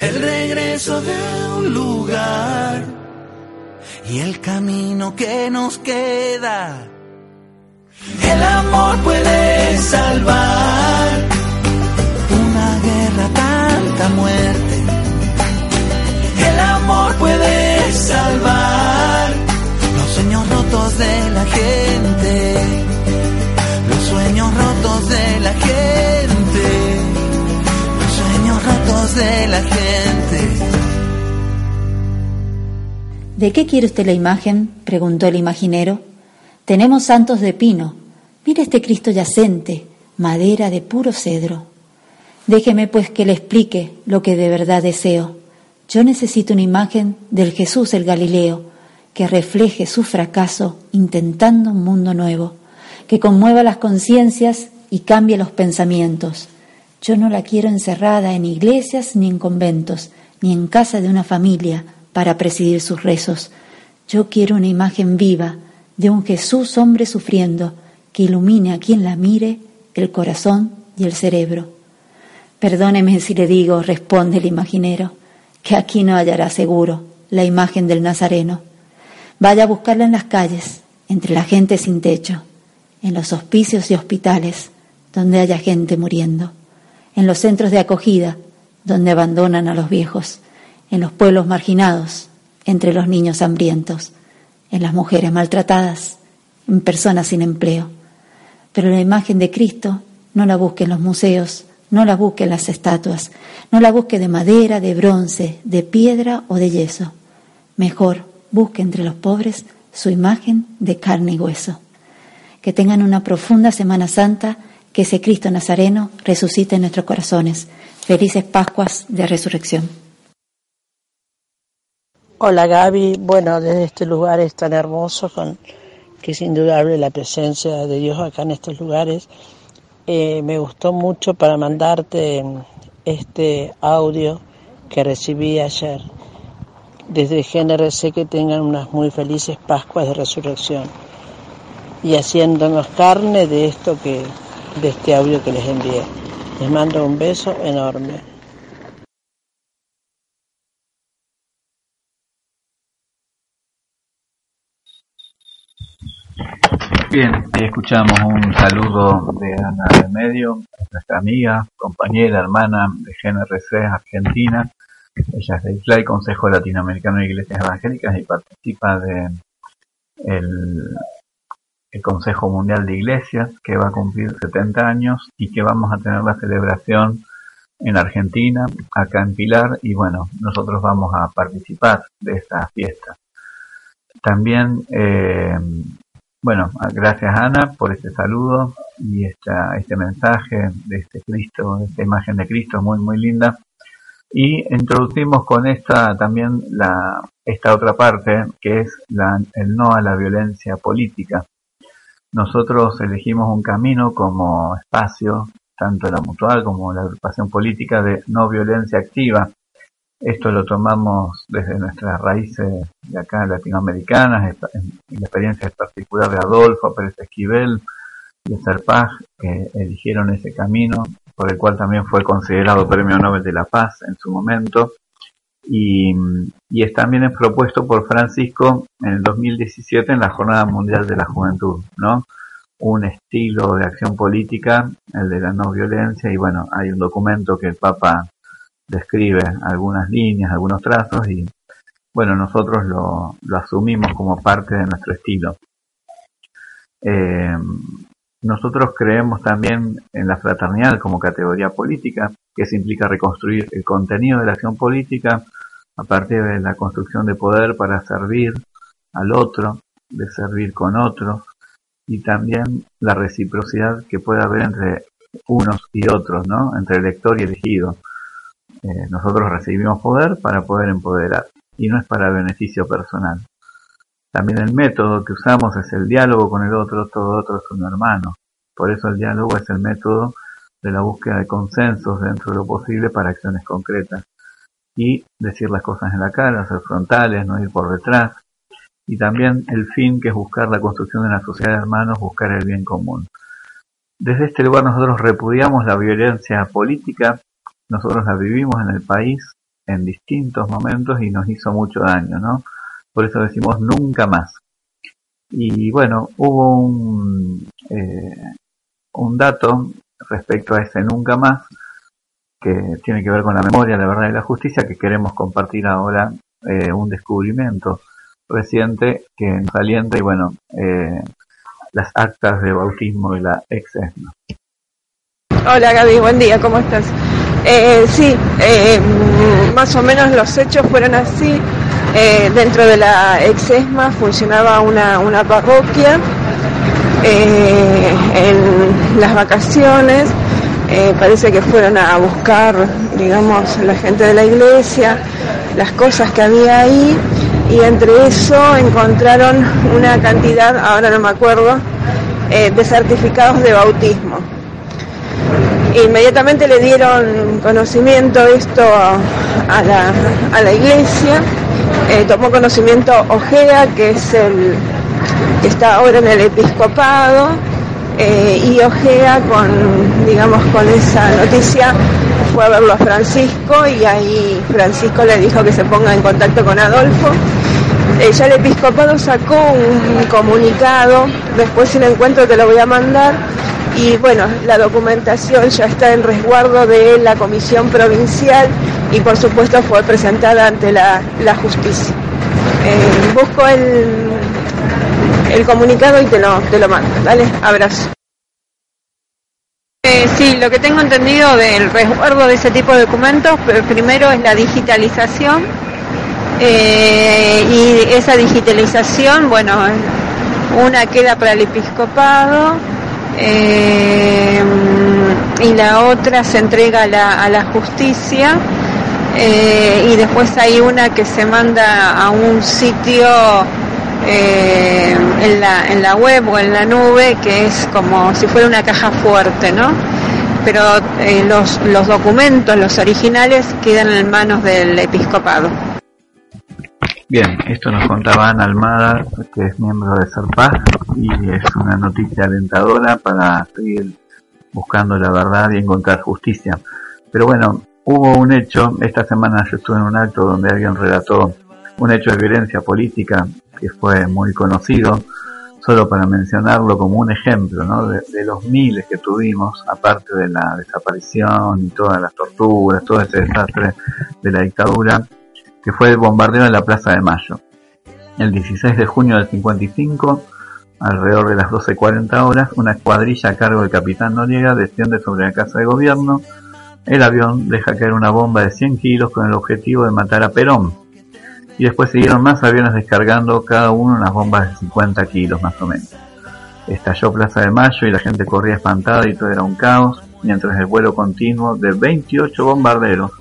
El regreso de un lugar y el camino que nos queda. El amor puede salvar una guerra, tanta muerte. Amor puede salvar los sueños rotos de la gente. Los sueños rotos de la gente. Los sueños rotos de la gente. ¿De qué quiere usted la imagen? preguntó el imaginero. Tenemos santos de pino. Mire este Cristo yacente, madera de puro cedro. Déjeme pues que le explique lo que de verdad deseo. Yo necesito una imagen del Jesús el Galileo, que refleje su fracaso intentando un mundo nuevo, que conmueva las conciencias y cambie los pensamientos. Yo no la quiero encerrada en iglesias ni en conventos, ni en casa de una familia para presidir sus rezos. Yo quiero una imagen viva de un Jesús hombre sufriendo, que ilumine a quien la mire el corazón y el cerebro. Perdóneme si le digo, responde el imaginero, que aquí no hallará seguro la imagen del Nazareno. Vaya a buscarla en las calles, entre la gente sin techo, en los hospicios y hospitales, donde haya gente muriendo, en los centros de acogida, donde abandonan a los viejos, en los pueblos marginados, entre los niños hambrientos, en las mujeres maltratadas, en personas sin empleo. Pero la imagen de Cristo no la busque en los museos, no la busque en las estatuas, no la busque de madera, de bronce, de piedra o de yeso. Mejor busque entre los pobres su imagen de carne y hueso. Que tengan una profunda Semana Santa, que ese Cristo Nazareno resucite en nuestros corazones. Felices Pascuas de Resurrección. Hola Gaby, bueno, desde este lugar es tan hermoso, con, que es indudable la presencia de Dios acá en estos lugares. Eh, me gustó mucho para mandarte em, este audio que recibí ayer. Desde GNRC que tengan unas muy felices Pascuas de Resurrección y haciéndonos carne de esto que, de este audio que les envié. Les mando un beso enorme. Bien, ahí escuchamos un saludo de Ana de Medio, nuestra amiga, compañera, hermana de GNRC Argentina. Ella es del CLAI, Consejo Latinoamericano de Iglesias Evangélicas, y participa de el, el Consejo Mundial de Iglesias, que va a cumplir 70 años y que vamos a tener la celebración en Argentina, acá en Pilar, y bueno, nosotros vamos a participar de esta fiesta. También, eh, bueno, gracias Ana por este saludo y esta, este mensaje de este Cristo, esta imagen de Cristo muy, muy linda. Y introducimos con esta también la, esta otra parte que es la, el no a la violencia política. Nosotros elegimos un camino como espacio tanto la mutual como la agrupación política de no violencia activa. Esto lo tomamos desde nuestras raíces de acá latinoamericanas, en la experiencia particular de Adolfo Pérez Esquivel y Serpaj, que eligieron ese camino, por el cual también fue considerado Premio Nobel de la Paz en su momento. Y, y es también es propuesto por Francisco en el 2017 en la Jornada Mundial de la Juventud, ¿no? un estilo de acción política, el de la no violencia, y bueno, hay un documento que el Papa describe algunas líneas, algunos trazos, y bueno, nosotros lo, lo asumimos como parte de nuestro estilo. Eh, nosotros creemos también en la fraternidad como categoría política, que se implica reconstruir el contenido de la acción política a partir de la construcción de poder para servir al otro, de servir con otros, y también la reciprocidad que puede haber entre unos y otros, ¿no? Entre elector y elegido. Eh, nosotros recibimos poder para poder empoderar y no es para beneficio personal. También el método que usamos es el diálogo con el otro, todo otro es un hermano. Por eso el diálogo es el método de la búsqueda de consensos dentro de lo posible para acciones concretas. Y decir las cosas en la cara, ser frontales, no ir por detrás, y también el fin que es buscar la construcción de una sociedad de hermanos, buscar el bien común. Desde este lugar nosotros repudiamos la violencia política, nosotros la vivimos en el país en distintos momentos y nos hizo mucho daño, ¿no? Por eso decimos nunca más. Y bueno, hubo un, eh, un dato respecto a ese nunca más que tiene que ver con la memoria, la verdad y la justicia, que queremos compartir ahora eh, un descubrimiento reciente que nos alienta y bueno, eh, las actas de bautismo de la ex ESMA. Hola Gaby, buen día, ¿cómo estás? Eh, sí, eh, más o menos los hechos fueron así. Eh, dentro de la ex ESMA funcionaba una, una parroquia eh, en las vacaciones. Eh, parece que fueron a buscar, digamos, la gente de la iglesia, las cosas que había ahí y entre eso encontraron una cantidad, ahora no me acuerdo, eh, de certificados de bautismo. Inmediatamente le dieron conocimiento esto a la, a la iglesia, eh, tomó conocimiento Ojea, que es el que está ahora en el episcopado, eh, y Ojea con, digamos, con esa noticia fue a verlo a Francisco y ahí Francisco le dijo que se ponga en contacto con Adolfo. Eh, ya el episcopado sacó un comunicado, después si lo encuentro te lo voy a mandar, y bueno, la documentación ya está en resguardo de la comisión provincial y por supuesto fue presentada ante la, la justicia. Eh, busco el, el comunicado y te lo, te lo mando. Dale, abrazo. Eh, sí, lo que tengo entendido del resguardo de ese tipo de documentos, pr- primero es la digitalización eh, y esa digitalización, bueno, una queda para el episcopado eh, y la otra se entrega a la, justicia eh, y después hay una que se manda a un sitio en, la, en la web o en la nube que es como si fuera una caja fuerte, ¿no? Pero los, los documentos, los originales, quedan en manos del episcopado. Bien, esto nos contaba Ana Almada, que es miembro de Serpaz, y es una noticia alentadora para seguir buscando la verdad y encontrar justicia. Pero bueno, hubo un hecho, esta semana yo estuve en un acto donde alguien relató un hecho de violencia política que fue muy conocido, solo para mencionarlo como un ejemplo ¿no? de, de los miles que tuvimos, aparte de la desaparición y todas las torturas, todo ese desastre de la dictadura, que fue el bombardeo en la Plaza de Mayo. El 16 de junio del 55, alrededor de las 12.40 horas, una cuadrilla a cargo del capitán Noriega desciende sobre la Casa de Gobierno. El avión deja caer una bomba de 100 kilos con el objetivo de matar a Perón. Y después siguieron más aviones descargando cada uno unas bombas de 50 kilos más o menos. Estalló Plaza de Mayo y la gente corría espantada y todo era un caos, mientras el vuelo continuo de 28 bombarderos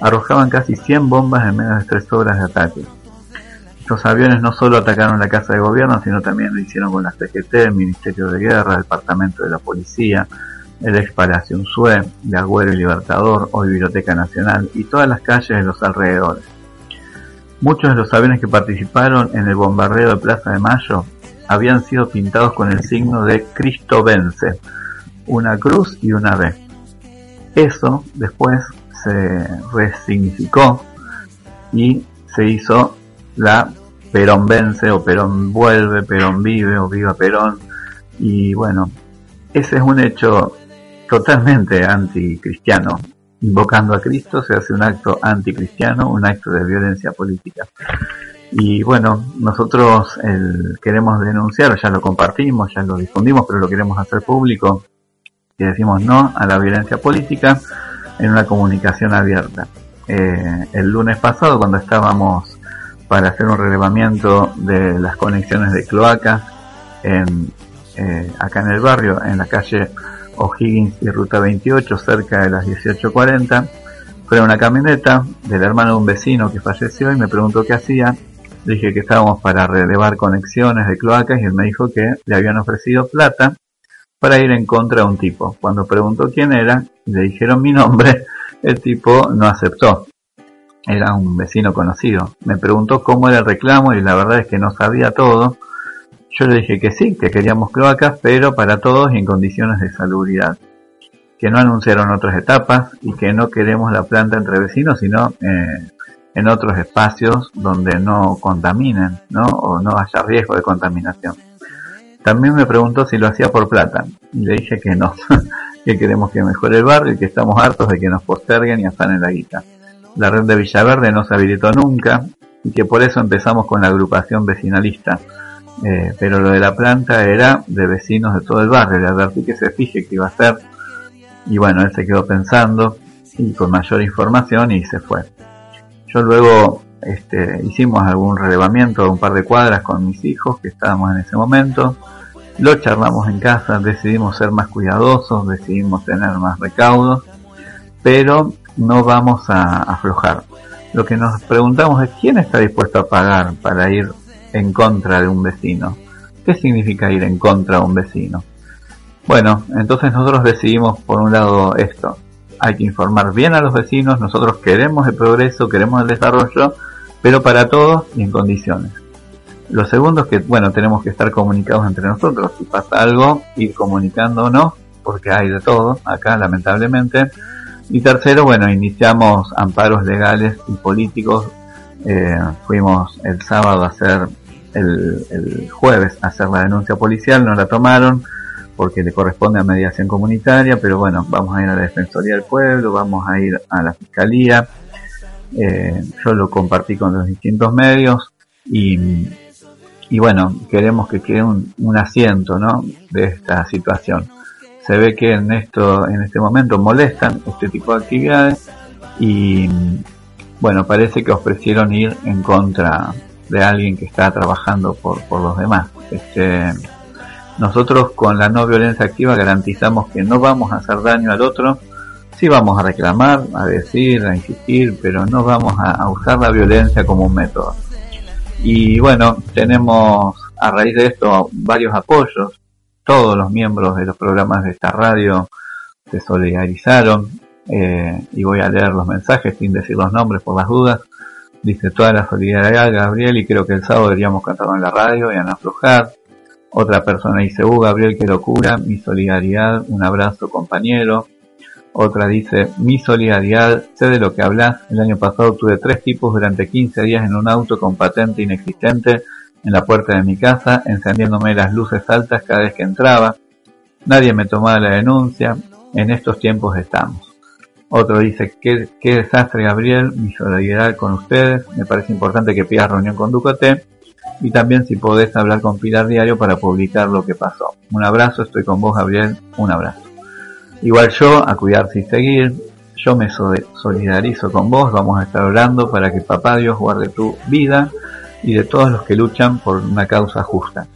arrojaban casi 100 bombas en menos de 3 horas de ataque. Estos aviones no solo atacaron la Casa de Gobierno, sino también lo hicieron con la CGT, el Ministerio de Guerra, el Departamento de la Policía, el ex Palacio Unzué, de Agüero y Libertador, hoy Biblioteca Nacional, y todas las calles de los alrededores. Muchos de los aviones que participaron en el bombardeo de Plaza de Mayo habían sido pintados con el signo de Cristo vence, una cruz y una B. Eso después se resignificó y se hizo la Perón vence o Perón vuelve, Perón vive o viva Perón. Y bueno, ese es un hecho totalmente anticristiano. Invocando a Cristo se hace un acto anticristiano, un acto de violencia política. Y bueno, nosotros el, queremos denunciar, ya lo compartimos, ya lo difundimos, pero lo queremos hacer público, que decimos no a la violencia política en una comunicación abierta. Eh, el lunes pasado, cuando estábamos para hacer un relevamiento de las conexiones de cloacas en, eh, acá en el barrio, en la calle O'Higgins y Ruta 28, cerca de las 18.40. Fue una camioneta del hermano de un vecino que falleció y me preguntó qué hacía. Dije que estábamos para relevar conexiones de cloacas y él me dijo que le habían ofrecido plata para ir en contra de un tipo. Cuando preguntó quién era, le dijeron mi nombre, el tipo no aceptó. Era un vecino conocido. Me preguntó cómo era el reclamo y la verdad es que no sabía todo. Yo le dije que sí, que queríamos cloacas, pero para todos y en condiciones de salubridad. Que no anunciaron otras etapas y que no queremos la planta entre vecinos, sino eh, en otros espacios donde no contaminen, ¿no? O no haya riesgo de contaminación. También me preguntó si lo hacía por plata. Y le dije que no, que queremos que mejore el barrio y que estamos hartos de que nos posterguen y afanen la guita. La red de Villaverde no se habilitó nunca y que por eso empezamos con la agrupación vecinalista. Eh, pero lo de la planta era de vecinos de todo el barrio. Le advertí que se fije que iba a ser. Y bueno, él se quedó pensando y con mayor información y se fue. Yo luego este, hicimos algún relevamiento de un par de cuadras con mis hijos que estábamos en ese momento. Lo charlamos en casa, decidimos ser más cuidadosos, decidimos tener más recaudos, pero no vamos a aflojar. Lo que nos preguntamos es quién está dispuesto a pagar para ir en contra de un vecino. ¿Qué significa ir en contra de un vecino? Bueno, entonces nosotros decidimos por un lado esto. Hay que informar bien a los vecinos, nosotros queremos el progreso, queremos el desarrollo, pero para todos y en condiciones. Lo segundo es que, bueno, tenemos que estar comunicados entre nosotros. Si pasa algo, ir comunicándonos, porque hay de todo acá, lamentablemente. Y tercero, bueno, iniciamos amparos legales y políticos. Eh, fuimos el sábado a hacer, el, el jueves a hacer la denuncia policial, no la tomaron porque le corresponde a mediación comunitaria, pero bueno, vamos a ir a la Defensoría del Pueblo, vamos a ir a la Fiscalía. Eh, yo lo compartí con los distintos medios y, y bueno, queremos que quede un, un asiento ¿no? de esta situación se ve que en esto en este momento molestan este tipo de actividades y bueno parece que ofrecieron ir en contra de alguien que está trabajando por, por los demás este, nosotros con la no violencia activa garantizamos que no vamos a hacer daño al otro sí vamos a reclamar a decir a insistir pero no vamos a, usar la violencia como un método y bueno tenemos a raíz de esto varios apoyos todos los miembros de los programas de esta radio se solidarizaron eh, y voy a leer los mensajes sin decir los nombres por las dudas. Dice toda la solidaridad Gabriel y creo que el sábado deberíamos cantar en la radio y a aflojar. Otra persona dice, uh Gabriel, qué locura, mi solidaridad, un abrazo compañero. Otra dice, mi solidaridad, sé de lo que hablas, el año pasado tuve tres tipos durante 15 días en un auto con patente inexistente en la puerta de mi casa, encendiéndome las luces altas cada vez que entraba. Nadie me tomaba la denuncia. En estos tiempos estamos. Otro dice, qué, qué desastre Gabriel, mi solidaridad con ustedes. Me parece importante que pidas reunión con Ducote. Y también si podés hablar con Pilar Diario para publicar lo que pasó. Un abrazo, estoy con vos Gabriel, un abrazo. Igual yo, a cuidarse y seguir, yo me solidarizo con vos, vamos a estar orando para que Papá Dios guarde tu vida y de todos los que luchan por una causa justa.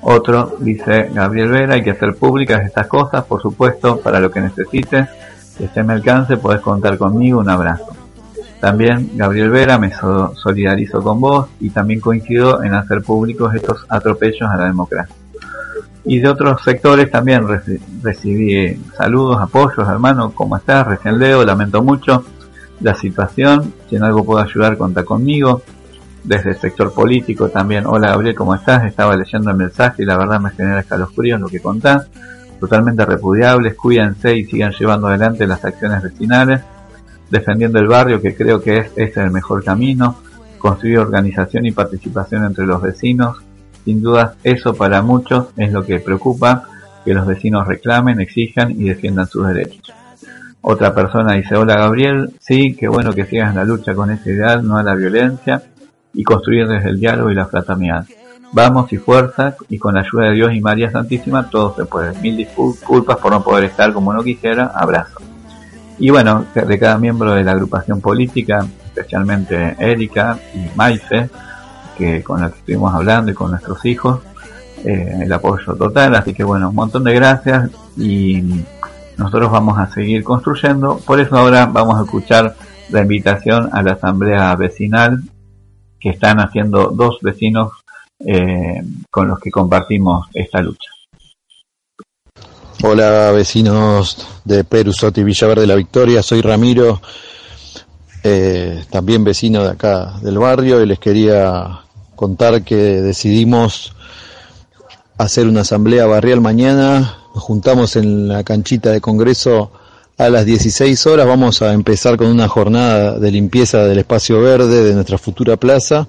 Otro dice Gabriel Vera, hay que hacer públicas estas cosas, por supuesto, para lo que necesites, que esté me alcance, puedes contar conmigo, un abrazo. También Gabriel Vera, me solidarizo con vos y también coincido en hacer públicos estos atropellos a la democracia. Y de otros sectores también recibí saludos, apoyos, hermano, ¿cómo estás? Recién leo, lamento mucho la situación, si en algo puedo ayudar, cuenta conmigo desde el sector político también. Hola Gabriel, ¿cómo estás? Estaba leyendo el mensaje y la verdad me genera escalofríos lo que contás. Totalmente repudiables, cuídense y sigan llevando adelante las acciones vecinales, defendiendo el barrio que creo que es, es el mejor camino, construir organización y participación entre los vecinos. Sin duda eso para muchos es lo que preocupa, que los vecinos reclamen, exijan y defiendan sus derechos. Otra persona dice, hola Gabriel, sí, qué bueno que sigas la lucha con ese ideal, no a la violencia y construir desde el diálogo y la fraternidad. Vamos y fuerza y con la ayuda de Dios y María Santísima todo se puede. Mil disculpas por no poder estar como uno quisiera. Abrazo. Y bueno, de cada miembro de la agrupación política, especialmente Erika y Maife, que con la que estuvimos hablando y con nuestros hijos, eh, el apoyo total. Así que bueno, un montón de gracias y nosotros vamos a seguir construyendo. Por eso ahora vamos a escuchar la invitación a la asamblea vecinal que están haciendo dos vecinos eh, con los que compartimos esta lucha. Hola vecinos de Perusot y Villaverde de la Victoria, soy Ramiro, eh, también vecino de acá del barrio y les quería contar que decidimos hacer una asamblea barrial mañana, nos juntamos en la canchita de Congreso a las 16 horas. Vamos a empezar con una jornada de limpieza del espacio verde de nuestra futura plaza.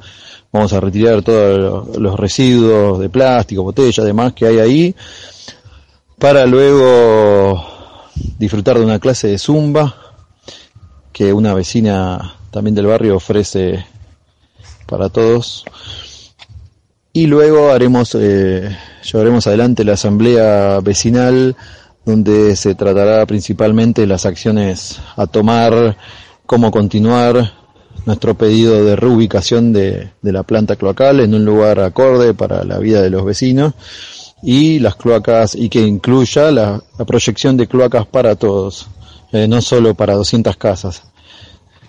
Vamos a retirar todos los residuos de plástico, botellas, demás que hay ahí, para luego disfrutar de una clase de zumba que una vecina también del barrio ofrece para todos. Y luego haremos, eh, llevaremos adelante la asamblea vecinal donde se tratará principalmente las acciones a tomar, cómo continuar nuestro pedido de reubicación de, la planta cloacal en un lugar acorde para la vida de los vecinos y las cloacas y que incluya la, proyección de cloacas para todos, eh, no solo para 200 casas,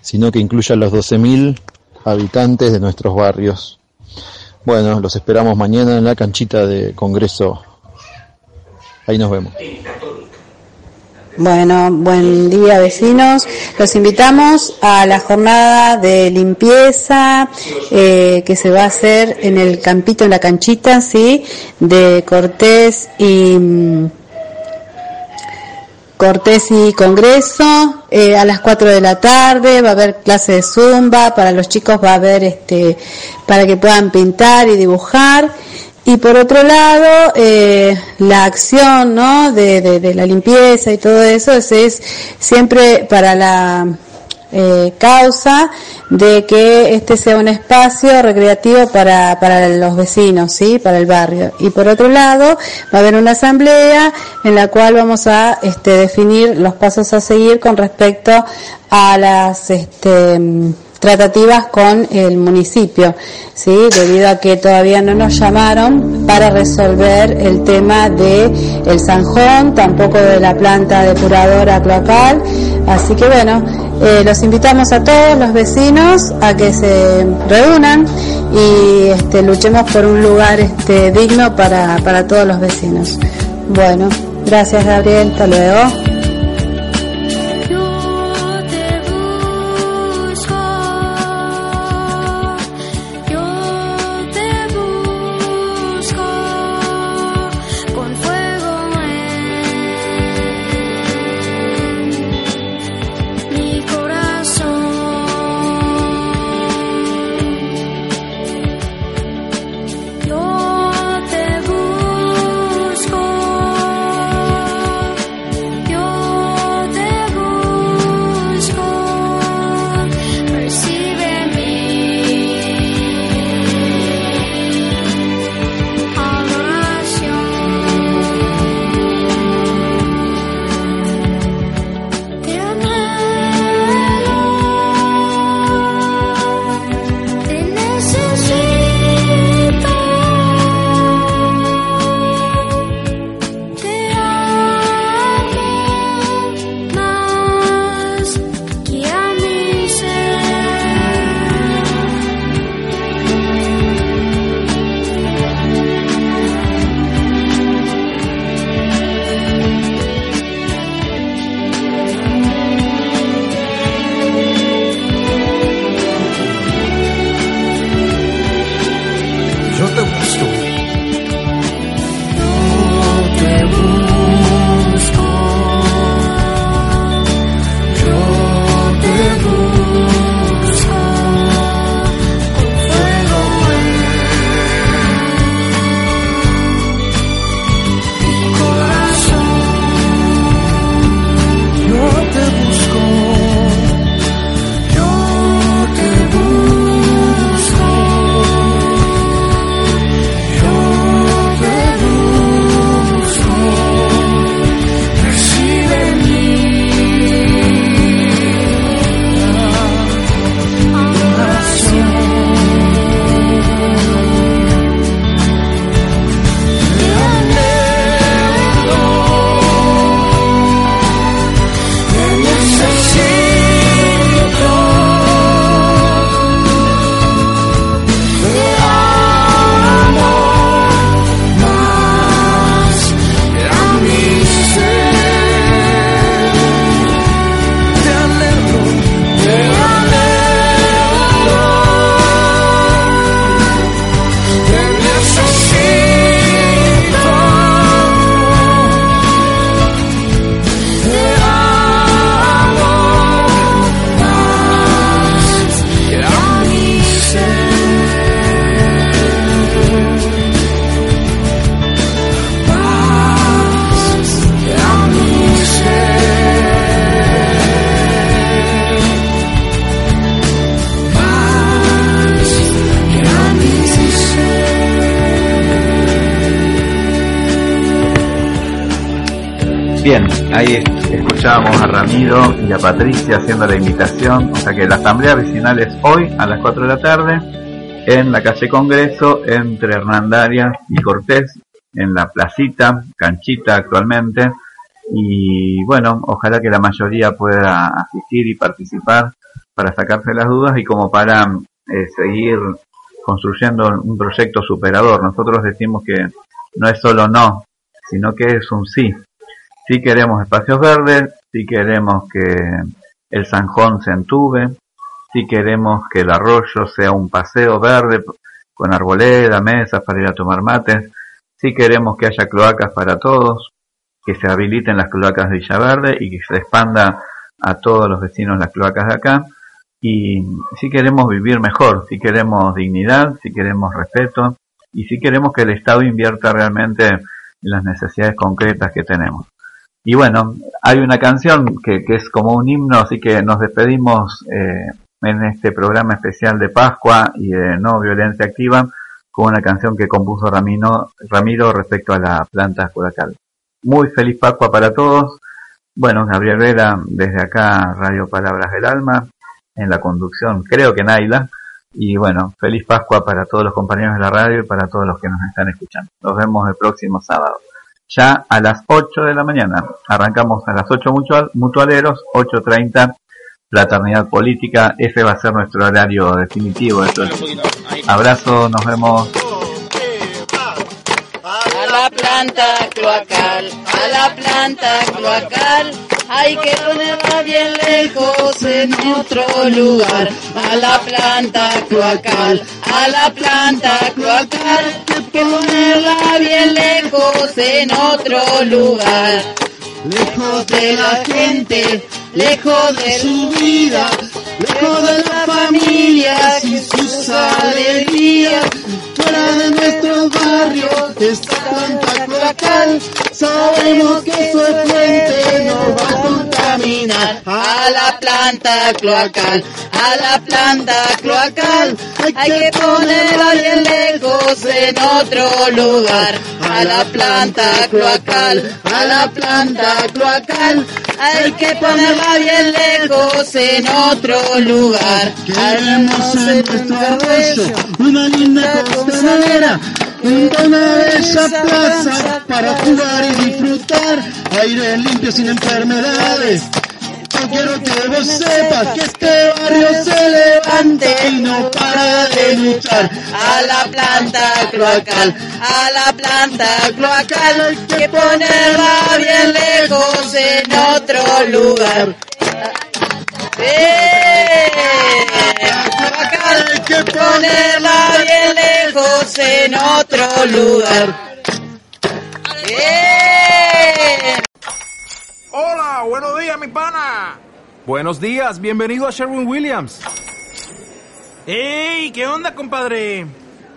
sino que incluya los 12.000 habitantes de nuestros barrios. Bueno, los esperamos mañana en la canchita de Congreso. Ahí nos vemos. Bueno, buen día vecinos. Los invitamos a la jornada de limpieza eh, que se va a hacer en el campito, en la canchita, sí, de Cortés y mm, Cortés y Congreso eh, a las 4 de la tarde. Va a haber clase de zumba. Para los chicos va a haber este para que puedan pintar y dibujar y por otro lado, eh, la acción ¿no? de, la limpieza y todo eso es, siempre para la eh, causa de que este sea un espacio recreativo para, para los vecinos, ¿sí? para el barrio. Y por otro lado, va a haber una asamblea en la cual vamos a este, definir los pasos a seguir con respecto a las... Este, tratativas con el municipio, ¿sí? debido a que todavía no nos llamaron para resolver el tema de el Sanjón, tampoco de la planta depuradora cloacal. Así que bueno, eh, los invitamos a todos los vecinos a que se reúnan y este, luchemos por un lugar este, digno para, para todos los vecinos. Bueno, gracias Gabriel, hasta luego. Bien, ahí escuchábamos a Ramiro y a Patricia haciendo la invitación, o sea que la asamblea vecinal es hoy a las 4 de la tarde en la calle Congreso entre Hernandarias y Cortés, en la placita, canchita actualmente, y bueno, ojalá que la mayoría pueda asistir y participar para sacarse las dudas y como para eh, seguir construyendo un proyecto superador. Nosotros decimos que no es solo no, sino que es un sí. Sí queremos espacios verdes, sí queremos que el Sanjón se entube, sí queremos que el arroyo sea un paseo verde con arboleda, mesas para ir a tomar mates, sí queremos que haya cloacas para todos, que se habiliten las cloacas de Villaverde y que se expanda a todos los vecinos las cloacas de acá. Y sí queremos vivir mejor, sí queremos dignidad, sí queremos respeto y sí queremos que el Estado invierta realmente en las necesidades concretas que tenemos. Y bueno, hay una canción que, que es como un himno, así que nos despedimos eh, en este programa especial de Pascua y de no violencia activa con una canción que compuso Ramiro, Ramiro respecto a la planta curacal. Muy feliz Pascua para todos. Bueno, Gabriel Vera, desde acá, Radio Palabras del Alma, en la conducción, creo que Naila. Y bueno, feliz Pascua para todos los compañeros de la radio y para todos los que nos están escuchando. Nos vemos el próximo sábado ya a las 8 de la mañana. Arrancamos a las 8 mutual, mutualeros, 8.30 fraternidad política. Ese va a ser nuestro horario definitivo. Abrazo, nos vemos. A la planta cloacal, a la planta cloacal. Hay que ponerla bien lejos en otro lugar. A la planta cloacal, a la planta cloacal. Ponerla bien lejos en otro lugar. Lejos de la gente, lejos de su vida, lejos de la familia y sus alegrías. Fuera de nuestros barrios está planta cloacal. Sabemos que su fuente nos va a contaminar. A la planta cloacal, a la planta cloacal. Hay que ponerla bien lejos en otro lugar. A la planta cloacal, a la planta cloacal. Hay que ponerla bien lejos en otro lugar. Haremos en nuestro arroyo una linda costanera. Una bella plaza para jugar y disfrutar, aire limpio sin enfermedades. Yo quiero que vos sepas que este barrio se levante y no para de luchar. A la planta cloacal, a la planta cloacal, hay que ponerla bien lejos en otro lugar. ¡Eh! Que ponerla bien lejos en otro lugar. ¡Eh! Hola, buenos días, mi pana. Buenos días, bienvenido a Sherwin Williams. ¡Ey! ¿Qué onda, compadre?